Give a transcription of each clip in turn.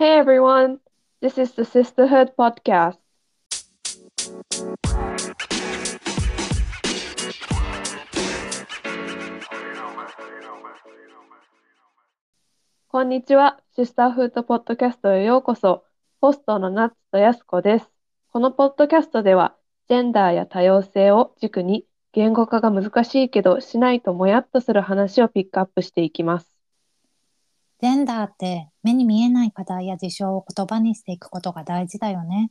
Hey everyone, this is the Sisterhood Podcast. こんにちは、シスターフードポッドキャストへようこそ。ホストのナッツとヤスコです。このポッドキャストでは、ジェンダーや多様性を軸に、言語化が難しいけど、しないともやっとする話をピックアップしていきます。ジェンダーって目に見えない課題や事象を言葉にしていくことが大事だよね。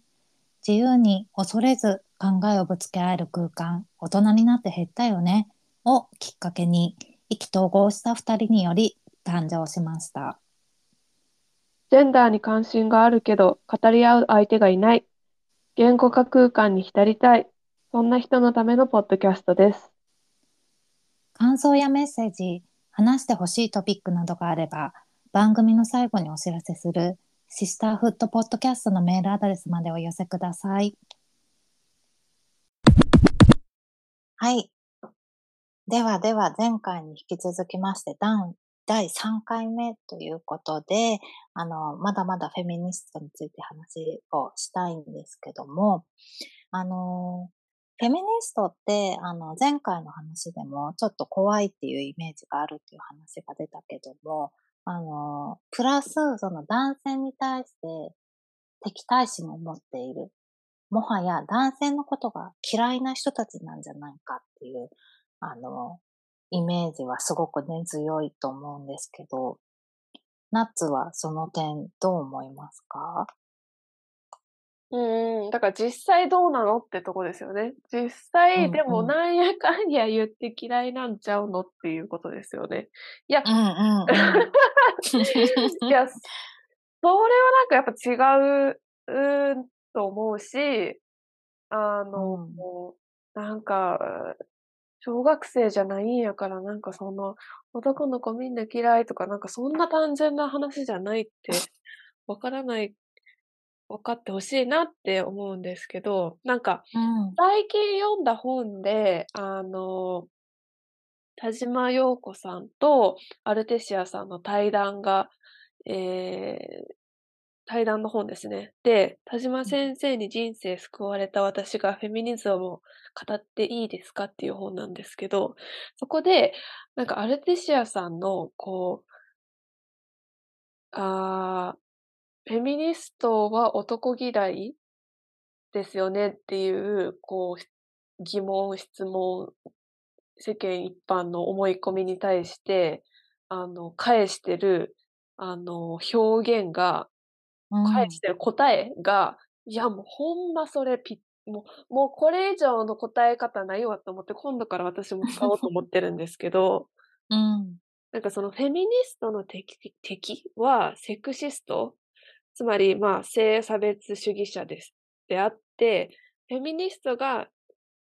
自由に恐れず考えをぶつけ合える空間、大人になって減ったよね。をきっかけに意気投合した二人により誕生しました。ジェンダーに関心があるけど、語り合う相手がいない。言語化空間に浸りたい。そんな人のためのポッドキャストです。感想やメッセージ、話してほしいトピックなどがあれば、番組の最後にお知らせするシスターフットポッドキャストのメールアドレスまでお寄せください。はい。ではでは前回に引き続きまして第第3回目ということで、あの、まだまだフェミニストについて話をしたいんですけども、あの、フェミニストって、あの、前回の話でもちょっと怖いっていうイメージがあるっていう話が出たけども、あの、プラス、その男性に対して敵対心を持っている。もはや男性のことが嫌いな人たちなんじゃないかっていう、あの、イメージはすごく根強いと思うんですけど、ナッツはその点どう思いますか？うんうん、だから実際どうなのってとこですよね。実うんう際、んでもなんやかんや言って嫌いなんちゃうのっていうことですよね。いや、うんうんうん。いや、それはなんかやっぱ違う、うーんと思うし、あの、なんか、小学生じゃないんやから、なんかその、男の子みんな嫌いとか、なんかそんな単純な話じゃないって、わからない、わかってほしいなって思うんですけど、なんか、うん最近読んだ本で、あの、田島陽子さんとアルテシアさんの対談が、えー対談の本ですね。で、田島先生に人生救われた私がフェミニズムを語っていいですかっていう本なんですけど、そこで、なんかアルテシアさんの、こう、あーフェミニストは男嫌いですよねっていう、こう、疑問、質問、世間一般の思い込みに対して、あの、返してる、あの、表現が、返してる答えが、いや、もうほんまそれぴ、もう、もうこれ以上の答え方ないわと思って、今度から私も使おうと思ってるんですけど、うん。なんかそのフェミニストの敵敵はセクシスト、つまりまあ性差別主義者です。であって、フェミニストが、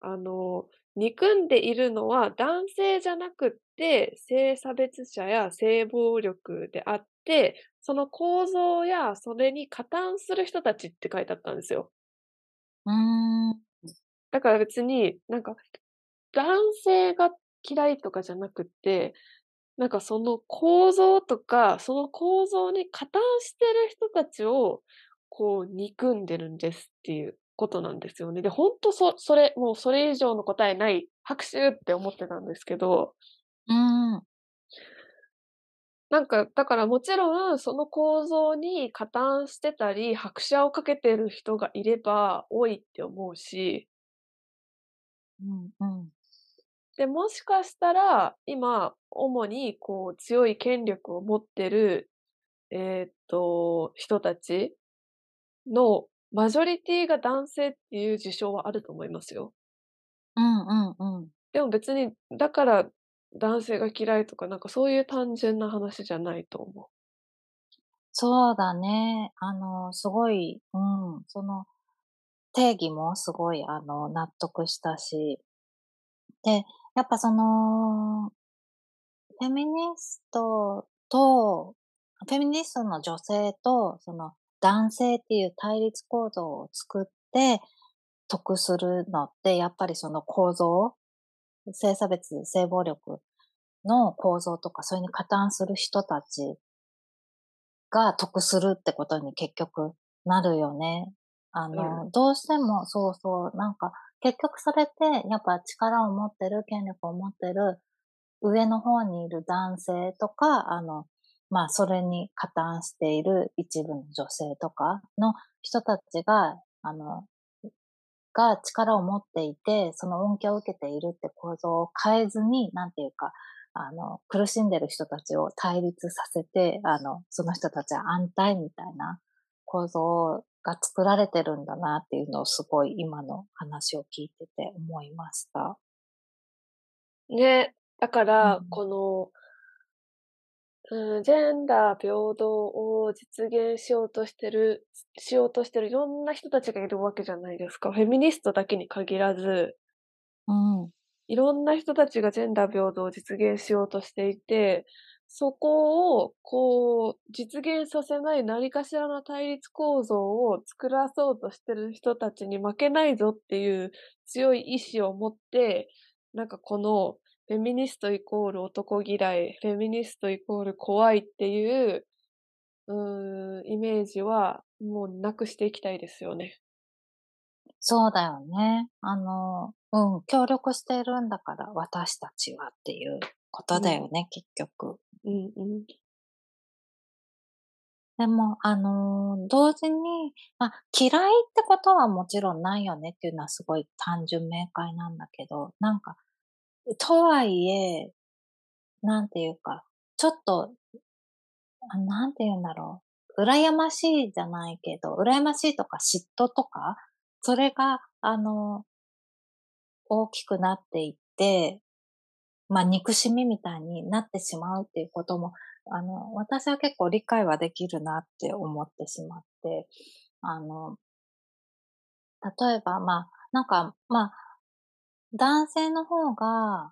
あの、憎んでいるのは男性じゃなくって性差別者や性暴力であって、その構造やそれに加担する人たちって書いてあったんですよ。うん。だから別になんか男性が嫌いとかじゃなくって、なんかその構造とか、その構造に加担してる人たちをこう憎んでるんですっていうことなんですよね。で、本当そ、それ、もうそれ以上の答えない拍手って思ってたんですけど、うん。なんか、だからもちろんその構造に加担してたり、拍車をかけてる人がいれば多いって思うし、うん。うん。で、もしかしたら、今、主に、こう、強い権力を持ってる、えーっと、人たちのマジョリティが男性っていう事象はあると思いますよ。うん。うん。うん。でも別に、だから男性が嫌いとか、なんかそういう単純な話じゃないと思そうだね。あの、すごい、うん、その定義もすごい、あの、納得したし。で、やっぱその、フェミニストと、フェミニストの女性と、その男性っていう対立構造を作って得するのって、やっぱりその構造、性差別、性暴力の構造とか、それに加担する人たちが得するってことに結局なるよね。あうん。の、どうしてもそうそう、なんか、結局それってやっぱ力を持ってる、権力を持ってる上の方にいる男性とか、あの、まあ、それに加担している一部の女性とかの人たちが、あの、が力を持っていて、その恩恵を受けているって構造を変えずに、なんていうか、あの、苦しんでる人たちを対立させて、あの、その人たちは安泰みたいな構造をが作られてるんだなっていうのをすごい今の話を聞いてて思いました。ね、だから、うん。このうん、ジェンダー平等を実現しようとしてるしようとしてるいろんな人たちがいるわけじゃないですか。フェミニストだけに限らず、うん。いろんな人たちがジェンダー平等を実現しようとしていて、そこをこう実現させない何かしらの対立構造を作らそうとしてる人たちに負けないぞっていう強い意志を持って、なんかこのフェミニストイコール男嫌い、フェミニストイコール怖いっていう、うーん、イメージはもうなくしていきたいですよね。そうだよね。あの、うん、協力しているんだから、私たちはっていうことだうん、よね、結局。うんうん。でも、あの、同時に、ま、嫌いってことはもちろんないよねっていうのはすごい単純明快なんだけど、なんか、とはいえ、なんていうか、ちょっと、なんて言うんだろう、羨ましいじゃないけど、羨ましいとか嫉妬とか、それが、あの、大きくなっていってまあ、憎しみみたいになってしまうっていうことも、あの、私は結構理解はできるなって思ってしまって、あの、例えば、まあ、なんか、まあ、男性の方が、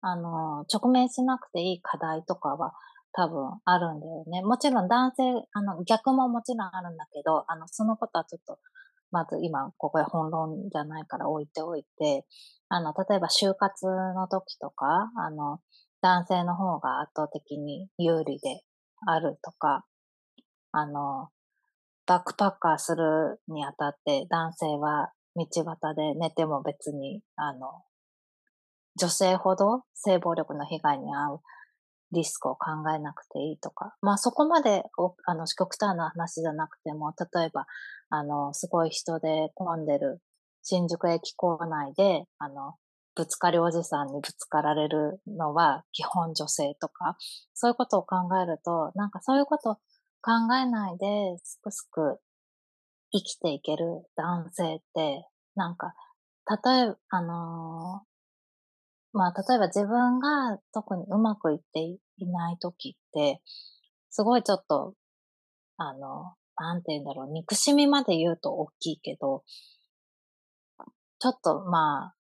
あの、直面しなくていい課題とかは多分あるんだよね。もちろん男性、あの、逆ももちろんあるんだけど、あの、そのことはちょっと、まず今ここへ本論じゃないから置いておいて、あの、例えば就活の時とか、あの、男性の方が圧倒的に有利であるとか、あの、バックパッカーするにあたって男性は道端で寝ても別に、あの、女性ほど性暴力の被害に遭うリスクを考えなくていいとか、まあそこまであの極端な話じゃなくても、例えば、あの、すごい人で混んでる新宿駅構内で、あの、ぶつかりおじさんにぶつかられるのは基本女性とか、そういうことを考えると、なんかそういうこと考えないで、すくすく生きていける男性って、なんか、例えばあのまあ、例えば自分が特にうまくいっていない時って、すごいちょっと、あの、なんて言うんだろう、憎しみまで言うと大きいけど、ちょっとまあ、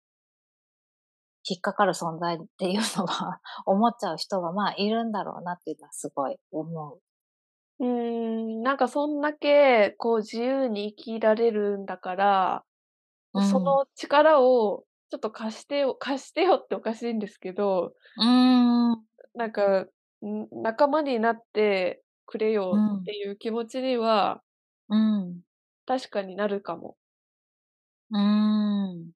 引っかかる存在っていうのは 思っちゃう人はまあいるんだろうなっていうのはすごい思う。うーん、なんかそんだけこう自由に生きられるんだからうん。その力をちょっと貸してよ貸してよっておかしいんですけど、うーん。なんか、ん、仲間になってくれよっうん。ていう気持ちにはうん。確かになるかも。うーん。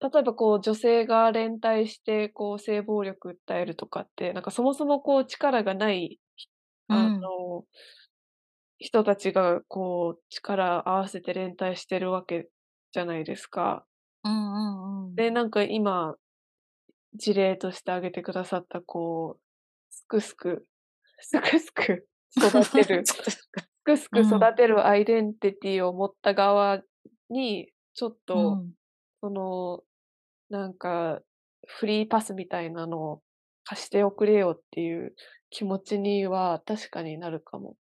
例えばこう女性が連帯してこう性暴力訴えるとかって、なんかそもそもこう力がない、あうん。の、人たちがこう力合わせて連帯してるわけじゃないですか。うんうんうん。で、なんか今事例として挙げてくださった、こう、すくすく すくすく育てる。すくすくうん。育てるアイデンティティを持った側に、ちょっと、うん。その、なんか、フリーパスみたいなのを貸しておくれよっていう気持ちには確かになるかも。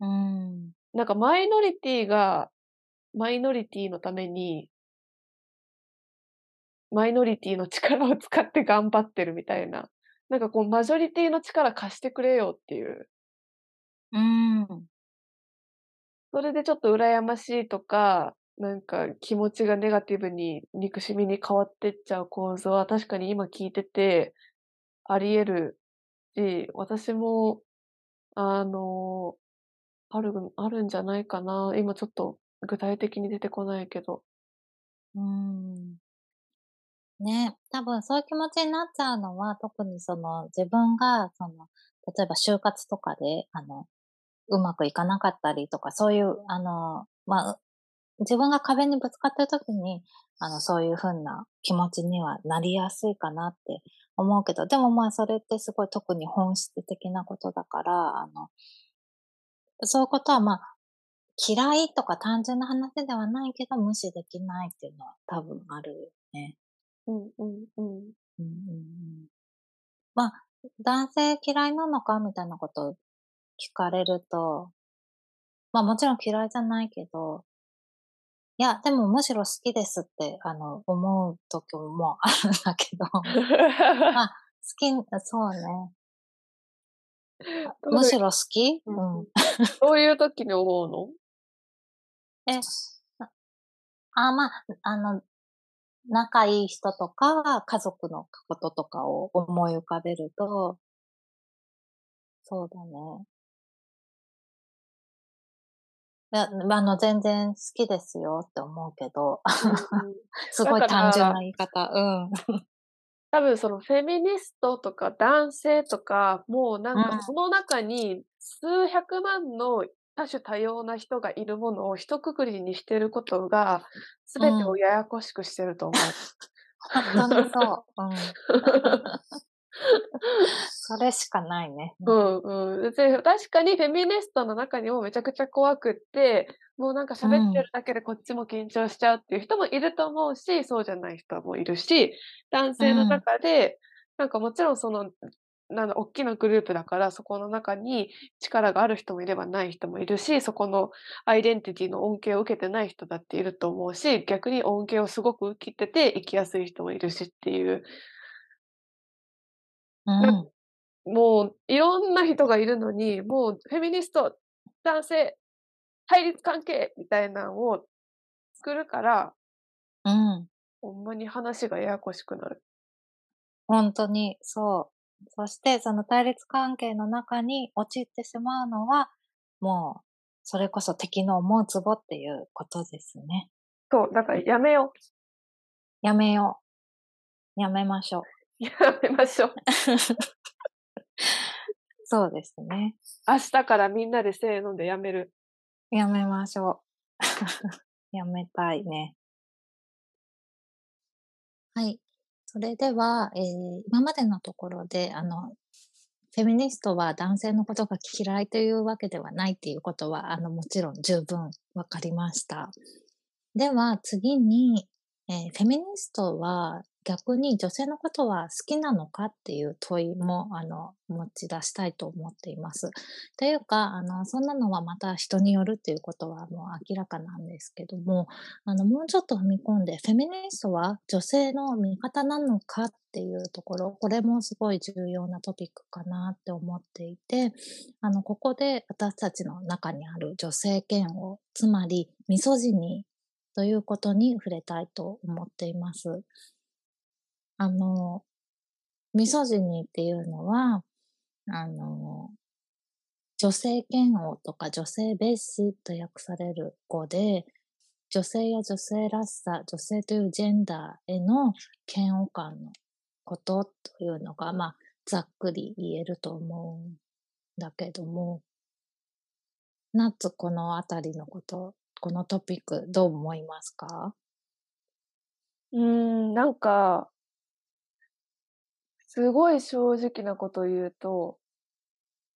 うーん。なんかマイノリティが、マイノリティのために、マイノリティの力を使って頑張ってるみたいな、なんかこうマジョリティの力貸してくれよっていううーん。それでちょっと羨ましいとか、なんか気持ちがネガティブに憎しみに変わってっちゃう構図は確かに今聞いててあり得るし、私もあの、あるあるんじゃないかな。今ちょっと具体的に出てこないけど。うーん。ね、多分そういう気持ちになっちゃうのは、特にその自分がその、例えば就活とかで、あの、うまくいかなかったりとか、そういうあの、まあ、自分が壁にぶつかってる時に、あの、そういう風な気持ちにはなりやすいかなって思うけど、でもまあそれってすごい特に本質的なことだから、あの、そういうことはまあ、嫌いとか単純な話ではないけど、無視できないっていうのは多分あるよね。うんうんうん。うんうんうん。まあ、男性嫌いなのかみたいなことを聞かれると、まあもちろん嫌いじゃないけど、いや、でもむしろ好きですって、あの、思う時もあるんだけど、まあ、好き、そうね。むしろ好き？うん。どういう時に思うの？え、あ、まあ、あの、仲いい人とか、家族のこととかを思い浮かべると、そうだね。いや、あの、全然好きですよって思うけど、すごい単純な言い方。うん。多分そのフェミニストとか男性とか、もうなんかその中に数百万の多種多様な人がいるものを一括りにしてることが、全てをややこしくしてると思う。本当にそう。うん。それしかないね。うんうん。で、確かにフェミニストの中にもめちゃくちゃ怖くって、もうなんか喋ってるだけでこっちも緊張しちゃうっていう人もいると思うし、そうじゃない人もいるし、男性の中で、なんかもちろんその、なんだ、大きなグループだから、そこの中に力がある人もいればない人もいるし、そこのアイデンティティの恩恵を受けてない人だっていると思うし、逆に恩恵をすごく受けてて生きやすい人もいるしっていう、うん。もういろんな人がいるのに、もうフェミニスト、男性、対立関係みたいなのを作るから、うん。ほんまに話がややこしくなる。ほんとに、そう。そしてその対立関係の中に陥ってしまうのは、もう、それこそ敵の思うツボっていうことですね。そう、だからやめよう。やめよう。やめましょう。やめましょう。そうですね。明日からみんなでせーのでやめる。やめましょう。やめたいね。はい。それでは、えー、今までのところで、あの、フェミニストは男性のことが嫌いというわけではないっていうことは、あの、もちろん十分わかりました。では、次に、えー、フェミニストは逆に女性のことは好きなのかっていう問いも、あの、持ち出したいと思っています。というか、あの、そんなのはまた人によるっていうことはもう明らかなんですけども、あの、もうちょっと踏み込んで、フェミニストは女性の味方なのかっていうところ、これもすごい重要なトピックかなって思っていて、あの、ここで私たちの中にある女性嫌悪、つまりミソジニーということに触れたいと思っています。あの、ミソジニーっていうのは、あの、女性嫌悪とか女性蔑視と訳される語で、女性や女性らしさ、女性というジェンダーへの嫌悪感のことというのが、まあ、ざっくり言えると思うんだけども、ナッツこのあたりのこと、このトピックどう思いますか？うーん、なんか、すごい正直なこと言うと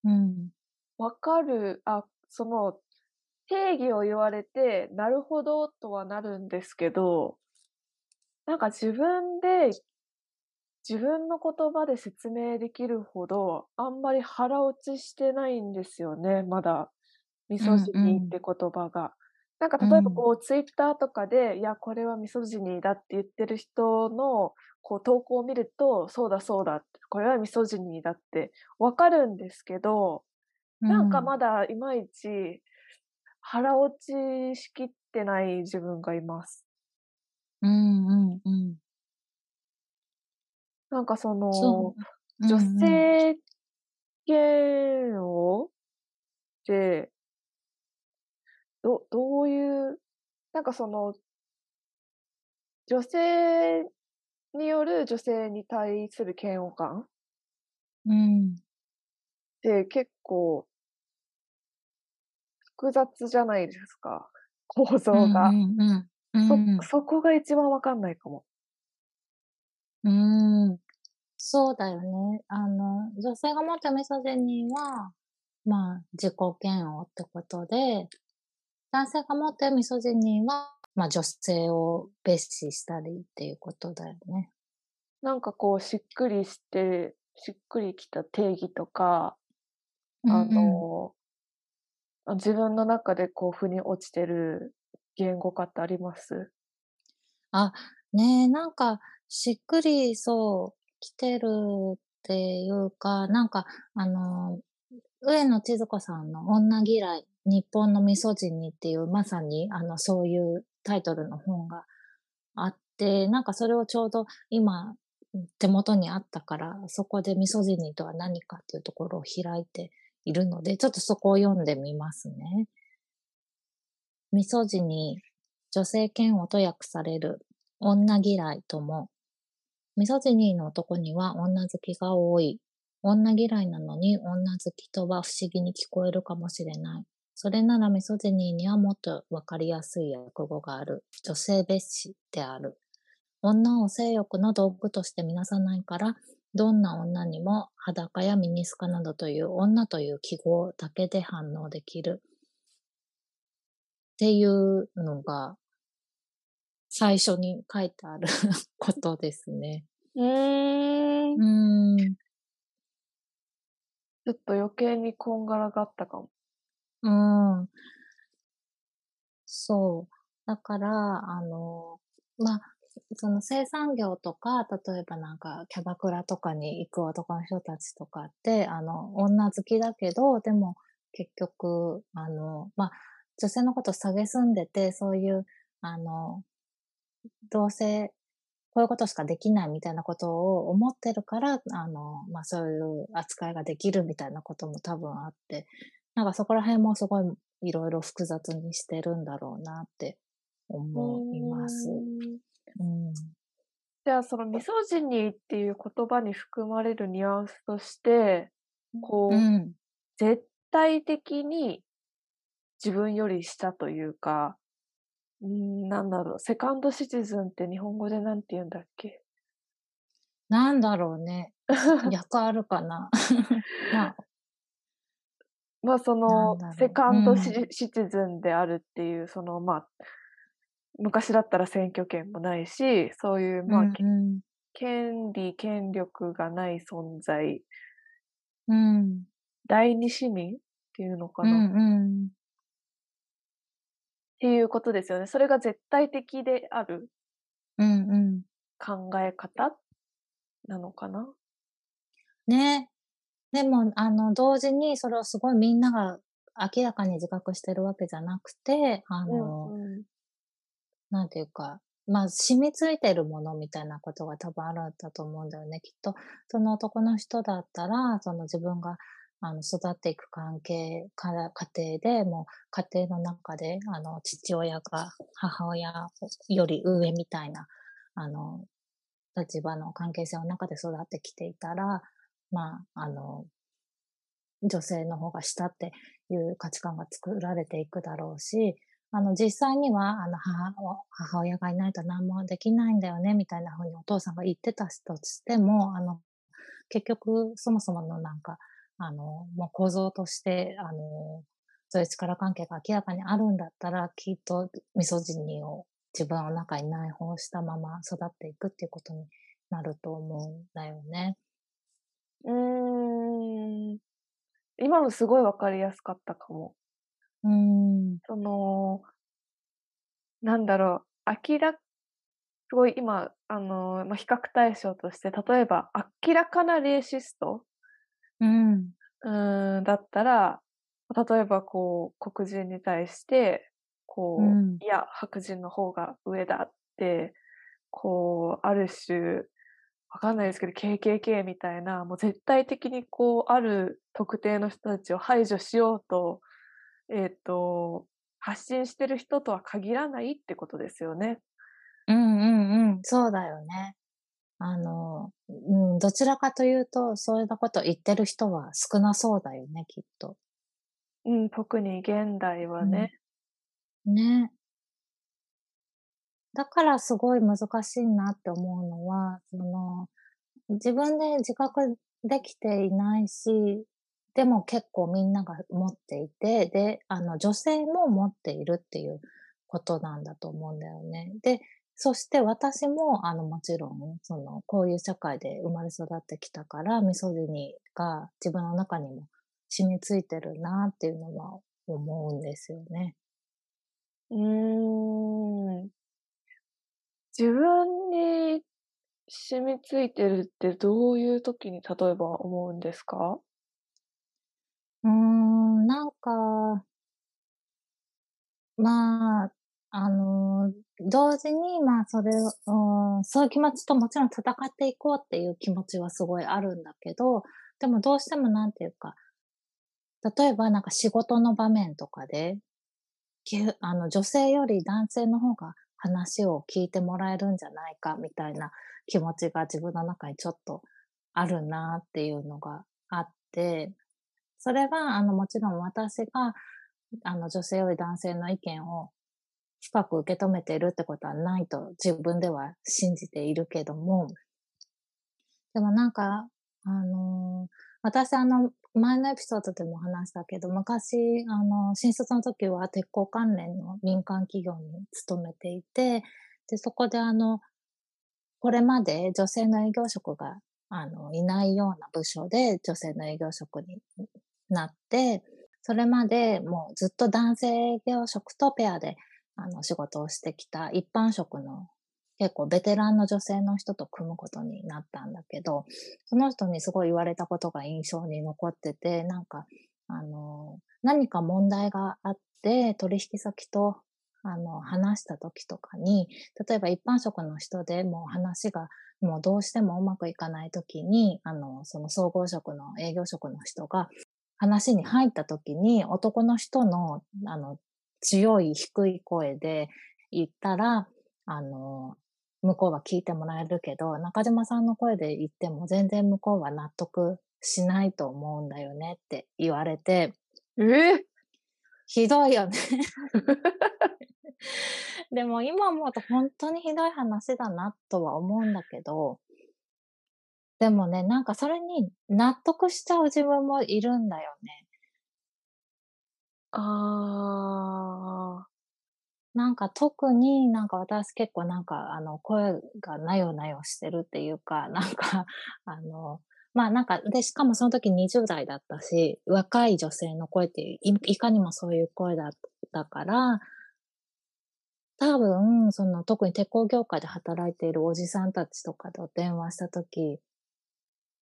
うん。わかる、あ、その、定義を言われて、なるほどとはなるんですけど、なんか自分で、自分の言葉で説明できるほど、あんまり腹落ちしてないんですよね、まだ。ミソジニーって言葉が。なんか例えばこうツイッターとかで、いや、これはミソジニーだって言ってる人のこう投稿を見ると、そうだそうだ、これはミソジニーだってわかるんですけど、なんかまだいまいち腹落ちしきってない自分がいます。うんうんうん。なんかその、女性嫌悪て、どどういうなんかその女性による女性に対する嫌悪感？うん。って結構複雑じゃないですか、構造うんが。うんうん。うん。そそこが一番わかんないかも。うーん。そうだよね。あの、女性が持ったミソジニーは、まあ、自己嫌悪ってことで、男性が持ってるミソジニーは、まあ、女性を蔑視したりっていうことだよね。なんかこうしっくりして、しっくりきた定義とか、あうんうん。自分の中でこう腑に落ちてる言語化ってあります？あ、ねえ、なんかしっくりそう、きてるっていうか、なんかあの、上野千鶴子さんの女嫌い、日本のミソジニっていうまさにあの、そういうタイトルの本があって、なんかそれをちょうど今、手元にあったから、そこでミソジニとは何かっていうところを開いているので、ちょっとそこを読んでみますね。ミソジニ、女性嫌悪と訳される、女嫌いとも。ミソジニーの男には女好きが多い。女嫌いなのに女好きとは不思議に聞こえるかもしれない。それならミソジニーにはもっとわかりやすい訳語がある。女性蔑視である。女を性欲の道具としてみなさないから、どんな女にも裸やミニスカなどという女という記号だけで反応できる。っていうのが、最初に書いてある ことですね。うーん。うーん。ちょっと余計にこんがらがったかも。うん。そう。だから、あの、まあ、その生産業とか、例えばなんかキャバクラとかに行く男の人たちとかって、あの、女好きだけど、でも結局、あの、ま、女性のこと蔑んでて、そういう、あの、どうせこういうことしかできないみたいなことを思ってるから、あの、ま、そういう扱いができるみたいなことも多分あって、なんかそこら辺もすごい色々複雑にしてるんだろうなってう思います。うん。じゃあ、そのミソジニーっていう言葉に含まれるニュアンスとして、こう、うん。絶対的に自分より下というか、ん、なんだろう、セカンドシチズンって日本語でなんて言うんだっけ？なんだろうね。訳あるかな。まあ。ま、そなんの。セカンドシチズンであるっていう、その、ま、昔だったら選挙権もないし、そういう、うま、けんうん。権利、権力がない存在。うん。第二市民っていうのかな？うんうん。っていうことですよね。それが絶対的であるうんうん。考え方なのかな？ね。でも、あの、同時にそれをすごいみんなが明らかに自覚してるわけじゃなくて、あうの、んうん。なんていうか、ま、染み付いてるものみたいなことが多分あるんだと思うんだよね。きっと、その男の人だったら、その自分が、あの、育っていく関係から家庭で、もう家庭の中で、あの、父親が母親より上みたいな、あの、立場の関係性の中で育ってきていたら、まあ、あの、女性の方が下っていう価値観が作られていくだろうし、あの、実際には、あの、母母親がいないと何もできないんだよねみたいな風にお父さんが言ってたとしても、あの、結局そもそものなんか、あの、もう構造として、あの、そういう力関係が明らかにあるんだったら、きっとミソジニを自分の中に内包したまま育っていくっていうことになると思うんだよね。うーん。今のすごい分かりやすかったかも。うーん。そのなんだろう、明らすごい今、あの、ま、比較対象として、例えば明らかなレイシストうん。うーん、だったら、例えばこう、黒人に対して、こう、うん。いや、白人の方が上だって、こう、ある種、わかんないですけど、KKK みたいな、もう絶対的にこう、ある特定の人たちを排除しようとえっと、発信してる人とは限らないってことですよね。うんうんうん、そうだよね。あの、うん、どちらかというと、そういうこと言ってる人は少なそうだよね、きっと。うん、特に現代はね。うん、ね。だからすごい難しいなって思うのは、その、自分で自覚できていないし、でも結構みんなが持っていて、で、あの、女性も持っているっていうことなんだと思うんだよね。で、そして私も、あの、もちろん、その、こういう社会で生まれ育ってきたから、ミソジニが自分の中にも染みついてるなっていうのは思うんですよね。うーん。自分に染みついてるってどういう時に例えば思うんですか？うーん、なんかまあ、あの、同時に、まあ、それを、うん、そういう気持ちともちろん戦っていこうっていう気持ちはすごいあるんだけど、でもどうしてもなんていうか、例えばなんか仕事の場面とかで、あの、女性より男性の方が話を聞いてもらえるんじゃないかみたいな気持ちが自分の中にちょっとあるなっていうのがあって、それは、あの、もちろん私が、あの、女性より男性の意見を深く受け止めているってことはないと自分では信じているけども、でもなんか、あのー、私あの、前のエピソードでも話したけど、昔、あの、新卒の時は鉄鋼関連の民間企業に勤めていて、で、そこであの、これまで女性の営業職が、あの、いないような部署で女性の営業職になって、それまでもうずっと男性営業職とペアであの仕事をしてきた一般職の結構ベテランの女性の人と組むことになったんだけど、その人にすごい言われたことが印象に残ってて、なんか、あの、何か問題があって、取引先と、あの、話した時とかに、例えば一般職の人でも話がもうどうしてもうまくいかない時に、あの、その総合職の営業職の人が話に入った時に男の人の、あの、強い低い声で言ったら、あの、向こうは聞いてもらえるけど、中島さんの声で言っても全然向こうは納得しないと思うんだよねって言われて。えひどいよね でも今思うと本当にひどい話だなとは思うんだけど、でもね、なんかそれに納得しちゃう自分もいるんだよね。ああ。なんか特になんか私結構なんかあの声がなよなよしてるっていうか、なんか あの、まあなんか、で、しかもその時20代だったし、若い女性の声っていいかにもそういう声だったから、多分、その特に鉄鋼業界で働いているおじさんたちとかと電話した時、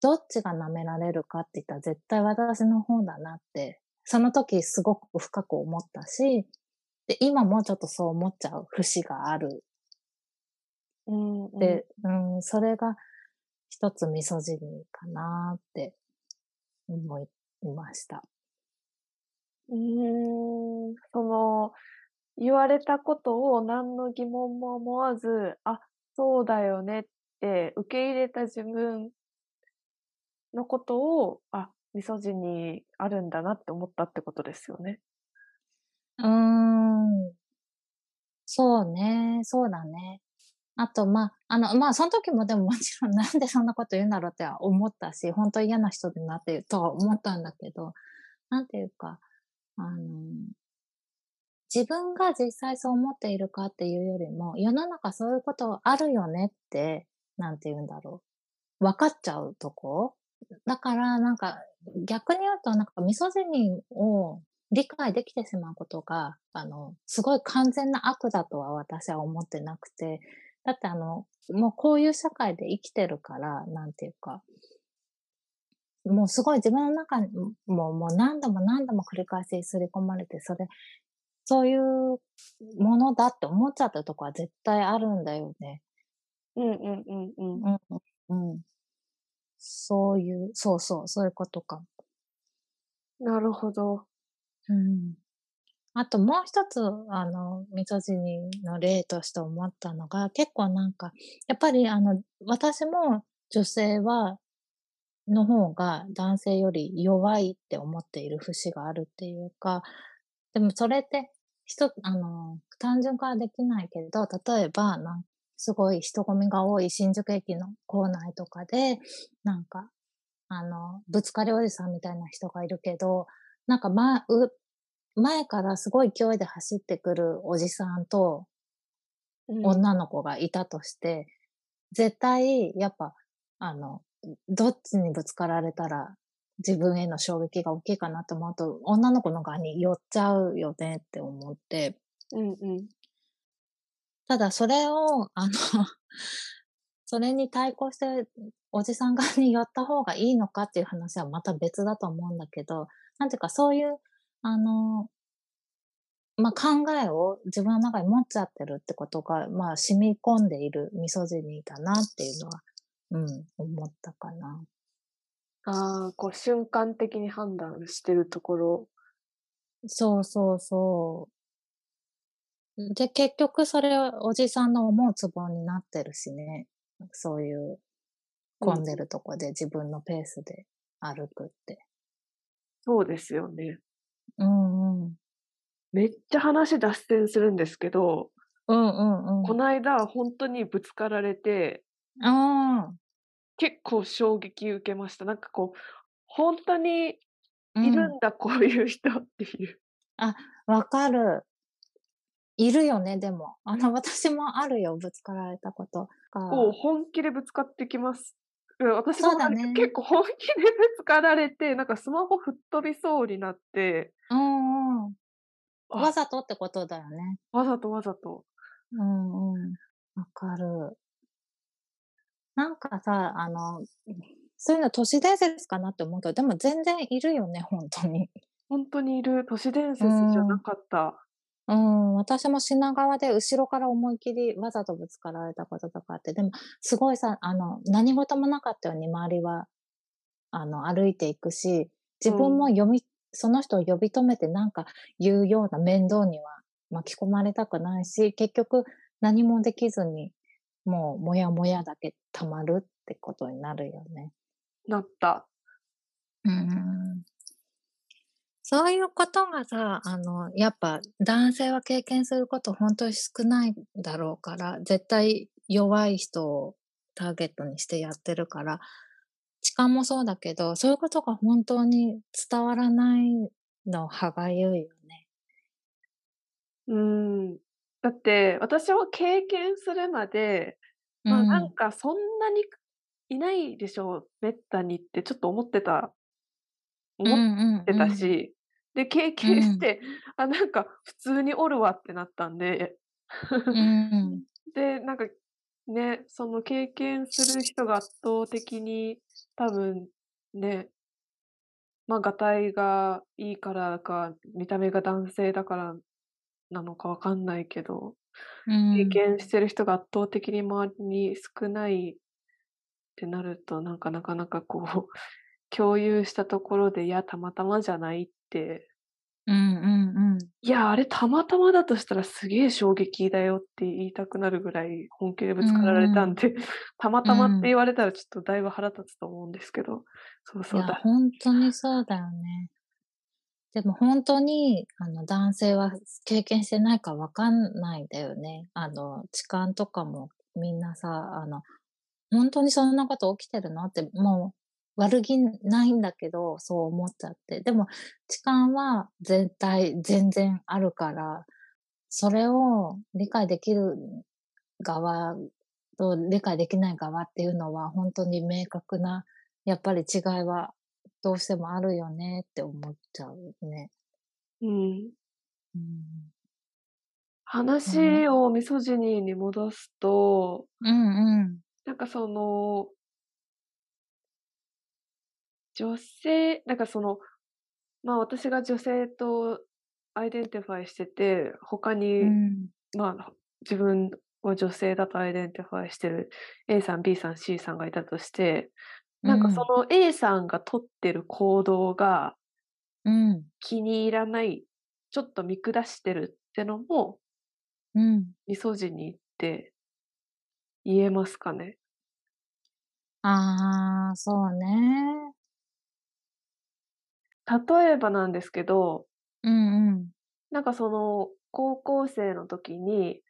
どっちが舐められるかって言ったら絶対私の方だなって、その時すごく深く思ったし、で、今もちょっとそう思っちゃう節がある。うん、うん、で、うん、それが一つミソジニーかなって思いました。うん、その、言われたことを何の疑問も思わず、あ、そうだよねって受け入れた自分のことを、あ、ミソジニーあるんだなって思ったってことですよね。うーん。そうね、そうだね。あと、まあ、あの、まあ、その時もでももちろんなんでそんなこと言うんだろうって思ったし、本当嫌な人だなってとは思ったんだけど、なんていうか、あの、自分が実際そう思っているかっていうよりも、世の中そういうことあるよねって、なんて言うんだろう。分かっちゃうとこ？だから、なんか、逆に言うと、なんか、ミソジニーを理解できてしまうことが、あの、すごい完全な悪だとは私は思ってなくて、だってあの、もうこういう社会で生きてるから、なんていうか、もうすごい自分の中にももう何度も何度も繰り返し刷り込まれて、それ、そういうものだって思っちゃったとこは絶対あるんだよね。うんうんうんうん。うんうん。そういう、そうそう、そういうことかなるほど。うん。あともう一つ、あの、ミソジニの例として思ったのが、結構なんか、やっぱりあの、私も女性はの方が男性より弱いって思っている節があるっていうか、でもそれって、ひとあの、単純化はできないけど、例えば、なんすごい人混みが多い新宿駅の構内とかで、なんか、あの、ぶつかりおじさんみたいな人がいるけど、なんか、ま、う、前からすごい勢いで走ってくるおじさんと、女の子がいたとして、絶対、やっぱ、あの、どっちにぶつかられたら自分への衝撃が大きいかなと思うと、女の子の側に寄っちゃうよねって思って。うんうん。ただそれを、あの それに対抗して、おじさん側に寄った方がいいのかっていう話はまた別だと思うんだけど、なんていうかそういう、あの、まあ、考えを自分の中に持っちゃってるってことが、まあ、染み込んでいるミソジニーだなっていうのは、うん、思ったかな。ああ、こう瞬間的に判断してるところ。そうそうそう。で、結局それはおじさんの思うツボになってるしね。そういう混んでるとこで自分のペースで歩くって。そうですよね。うんうん。めっちゃ話脱線するんですけど、うんうんうん。この間本当にぶつかられて、ああ。結構衝撃受けました。なんかこう、本当にいるんだ、こういう人っていう。あ、わかる。いるよね、でも。あの、私もあるよ、ぶつかられたことこう、本気でぶつかってきます。私もね、結構本気でぶつかられて、なんかスマホ吹っ飛びそうになって。うんうん。わざとってことだよね。わざとわざと。うんうん。わかる。なんかさ、あの、そういうの都市伝説かなって思うけど、でも全然いるよね、本当に。本当にいる。都市伝説じゃなかった。うん、私も品川で後ろから思い切りわざとぶつかられたこととかあって、でもすごいさ、あの、何事もなかったように周りは、あの、歩いていくし、自分も読み、うん、その人を呼び止めてなんか言うような面倒には巻き込まれたくないし、結局何もできずにもうもやもやだけ溜まるってことになるよね。なった。うん。そういうことがさ、あの、やっぱ男性は経験すること本当に少ないだろうから、絶対弱い人をターゲットにしてやってるから、痴漢もそうだけど、そういうことが本当に伝わらないの歯がゆいよね。うん。だって、私は経験するまで、まあ、なんかそんなにいないでしょう、めったにってちょっと思ってた思ってたし、で、経験しん。て、あ、なんか普通におるわってなったんで。うん。で、なんか、ね、その経験する人が圧倒的に多分ね、ま、がたいがいいからか、見た目が男性だからなのかわかんないけど、経験してる人が圧倒的に周りに少ないってなると、なんかなかなかこう、共有したところで、いや、たまたまじゃないってうんうんうん。いや、あれたまたまだとしたらすげえ衝撃だよって言いたくなるぐらい本気でぶつかられたんで、たまたまって言われたらちょっとだいぶ腹立つと思うんですけど、そうそういや、ほんとにそうだよね。でも本当に、あの、男性は経験してないかわかんないんだよね。あの、痴漢とかもみんなさ、あの、本当にそんなこと起きてるの？って、もう悪気ないんだけど、そう思っちゃって。でも、痴漢は絶対全然あるから、それを理解できる側と理解できない側っていうのは本当に明確な、やっぱり違いはどうしてもあるよねって思っちゃうね。うん。うん、話をミソジニーに戻すと、うんうん。なんかその、女性、なんかその、まあ私が女性とidentify してて、他に、うん、まあ自分は女性だと identify してる A さん、B さん、C さんがいたとして、なんかその A さんが取ってる行動がうん。気に入らないちょっと見下してるってのも、うん。ミソジニーって言えますかね？ああ、そうね。例えばなんですけどうんうん。なんかその、高校生の時に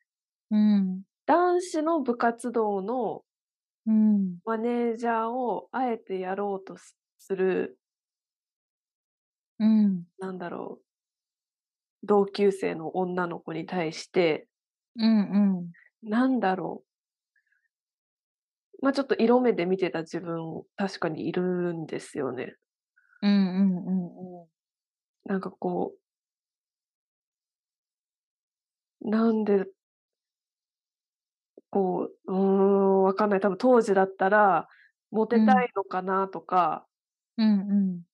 うん。男子の部活動のうん。マネージャーをあえてやろうとすするうん。なんだろう同級生の女の子に対してうんうん。なんだろうま、ちょっと色目で見てた自分、確かにいるんですよね。うんうんうんうん。なんかこうなんでこう、うーん、わかんない。多分当時だったら、モテうん。たいのかなとかうんうん。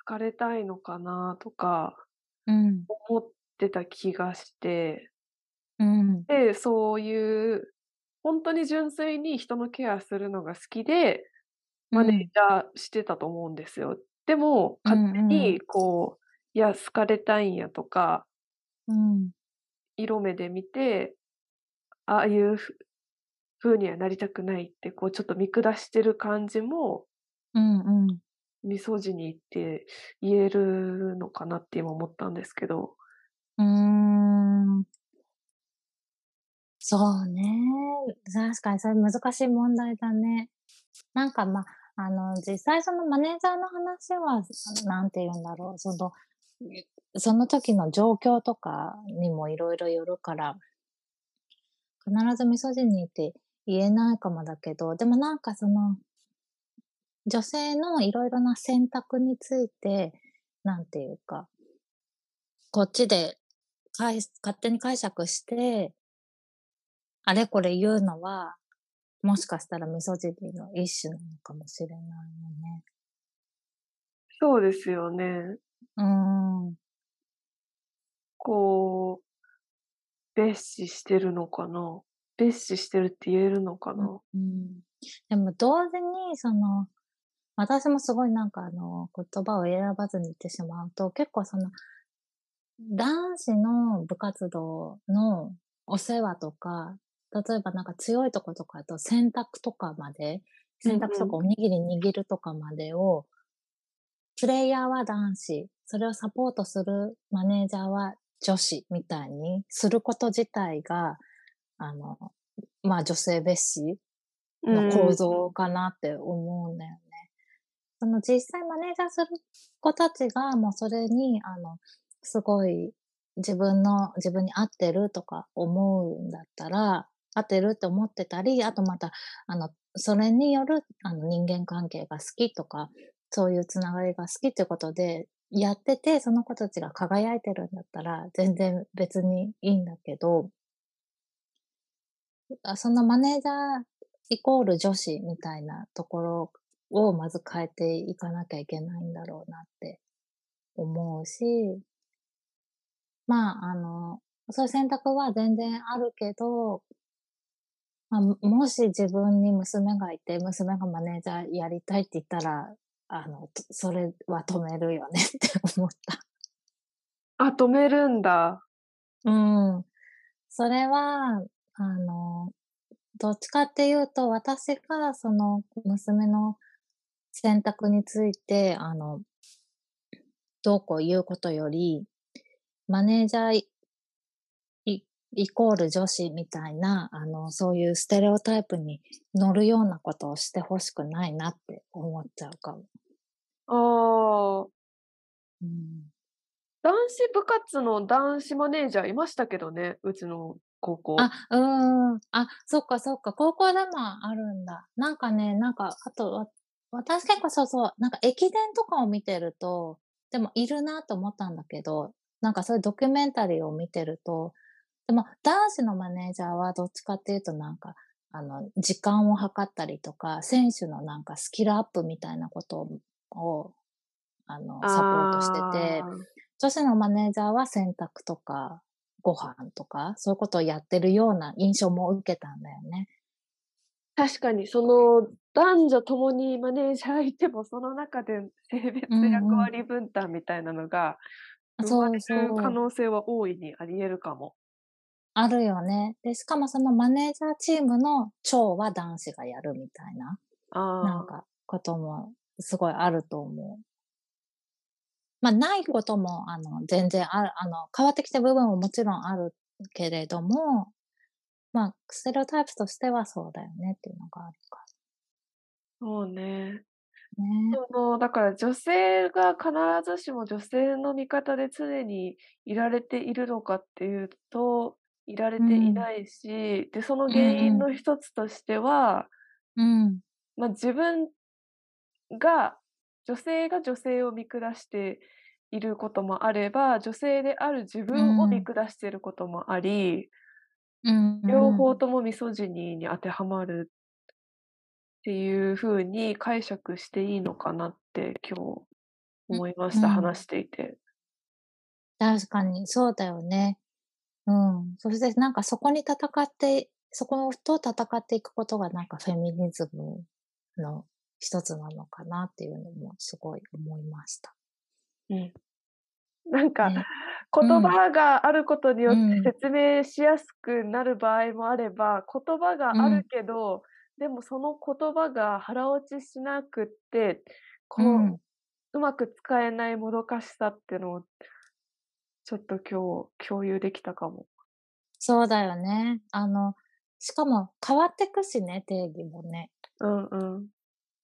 好かれたいのかなとかうん。思ってた気がしてうん。で、そういうほんとに純粋に人のケアするのが好きで、マネージうん。ャーしてたと思うんですよ。でも、う勝手。にこう、いや、好かれたいんやとかうん。色目で見て、ああいうふ風にはなりたくないってこうちょっと見下してる感じもうんうん。ミソジニーって言えるのかなって今思ったんですけど。うーん。そうね。確かにそれ難しい問題だね。なんか、ま、ああの、実際そのマネージャーの話は、何て言うんだろう、その、その時の状況とかにも色々よるから必ずミソジニーって言えないかもだけど、でもなんかその女性の色々な選択について、なんていうかこっちで勝手に解釈してあれこれ言うのは、もしかしたらミソジニーの一種なのかもしれないよね。そうですよね。うーん。こう、蔑視してるのかな？蔑視してるって言えるのかうん、な？うん。でも同時にその、私もすごいなんかあの、言葉を選ばずに言ってしまうと、結構その男子の部活動のお世話とか、例えばなんか強いとことかだと洗濯とかまで、うん洗濯とかうん。おにぎり握るとかまでを、プレイヤーは男子、それをサポートするマネージャーは女子みたいにすること自体が、あの、ま、女性蔑視うんの構。造かなって思うんだよね。その実際マネージャーする子たちが、もうそれにあの、すごい自分の自分に合ってるとか思うんだったら合ってるって思ってたり、あとまた、あの、それによるあの、人間関係が好きとか、そういう繋がりが好きってことでやってて、その子たちが輝いてるんだったら、全然別にいいんだけど、そのマネージャーイコール女子みたいなところをまず変えていかなきゃいけないんだろうなって思うしまあ、あの、そういう選択は全然あるけどま、もし自分に娘がいて、娘がマネージャーやりたいって言ったら、あの、とそれは止めるよね って思った。あ、止めるんだ。うん。それは、あの、どっちかっていうと、私がその娘の選択について、あのどうこう言うことより、マネージャーイコール女子みたいな、あの、そういうステレオタイプに乗るようなことをして欲しくないなって思っちゃうかも。ああ。うん。男子部活の男子マネージャーいましたけどね、うちの高校。あ、うんうん。あ、そっかそっか、高校でもあるんだ。なんかね、なんか、あと、わ私結構そうそう、なんか駅伝とかを見てると、でもいるなと思ったんだけど、なんかそういうドキュメンタリーを見てると、でも男子のマネージャーはどっちかっていうとなんか、あの、時間を計ったりとか、選手のなんかスキルアップみたいなことを、あの、サポートしてて。女子のマネージャーは洗濯とか、ご飯とか、そういうことをやってるような印象も受けたんだよね。確かにその、男女共にマネージャーいても、その中で性別うんうん。役割分担みたいなのが生まれそうそる可う。能性は大いにあり得るかも。あるよね。で、しかもそのマネージャーチームの長は男子がやるみたいな、なんああ。か、こともすごいあると思う。ま、ないことも、あの、全然あるあの、変わってきた部分ももちろんあるけれども、ま、ステレオタイプとしてはそうだよねっていうのがあるかそうね。ね。その、だから女性が必ずしも女性の味方で常にいられているのかっていうと、いられていうん。ないし、で、そのう原因んうん。の一つとしてはうん。ま、自分が女性が女性を見下していることもあれば、女性である自う分を見ん。下してることもありうん両うん。方ともミソジニーに当てはまるっていう風に解釈していいのかなって今日う思いました、うん。話していて。確かにそうだよね。うん。それでなんかそこに戦ってそこと戦っていくことがなんかフェミニズムの一つなのかなっていうのもすごい思いました。うん。なんか、言ん。葉があることによってうん。説明しやすくなる場合もあれば、言葉があるうん。けど、でもその言葉が腹落ちしなくって、こうん。う、うまく使えないもどかしさってのをちょっと今日共有できたかも。そうだよね。あの、しかも変わってくしね、定義もね。うんうん。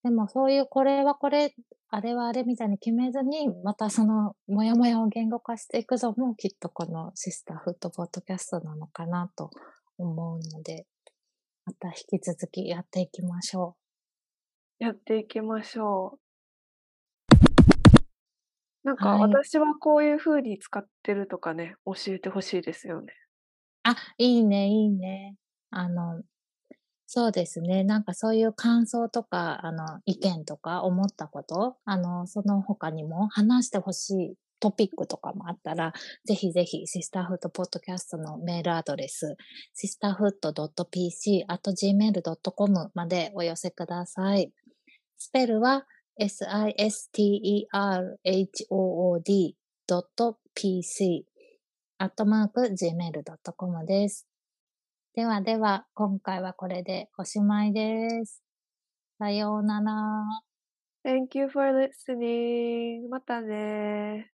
でもそういうこれはこれ、あれはあれみたいに決めずに、またそのモヤモヤを言語化していくのも、きっとこのシスターフットポッドキャストなのかなと思うので、また引き続きやっていきましょう。やっていきましょう。なんかはい。私はこういう風に使ってるとかね、教えて欲しいですよね。あ、いいねいいね。あの、そうですね、なんかそういう感想とか、あの、意見とか思ったこと、あの、その他にも話して欲しいトピックとかもあったら、ぜひぜひシスターフットポッドキャストのメールアドレス、sisterhood.pc@gmail.com までお寄せください。スペルは sisterhood.pc アットマーク gmail.com です。ではでは、今回はこれでおしまいです。さようなら。Thank you for listening. またね。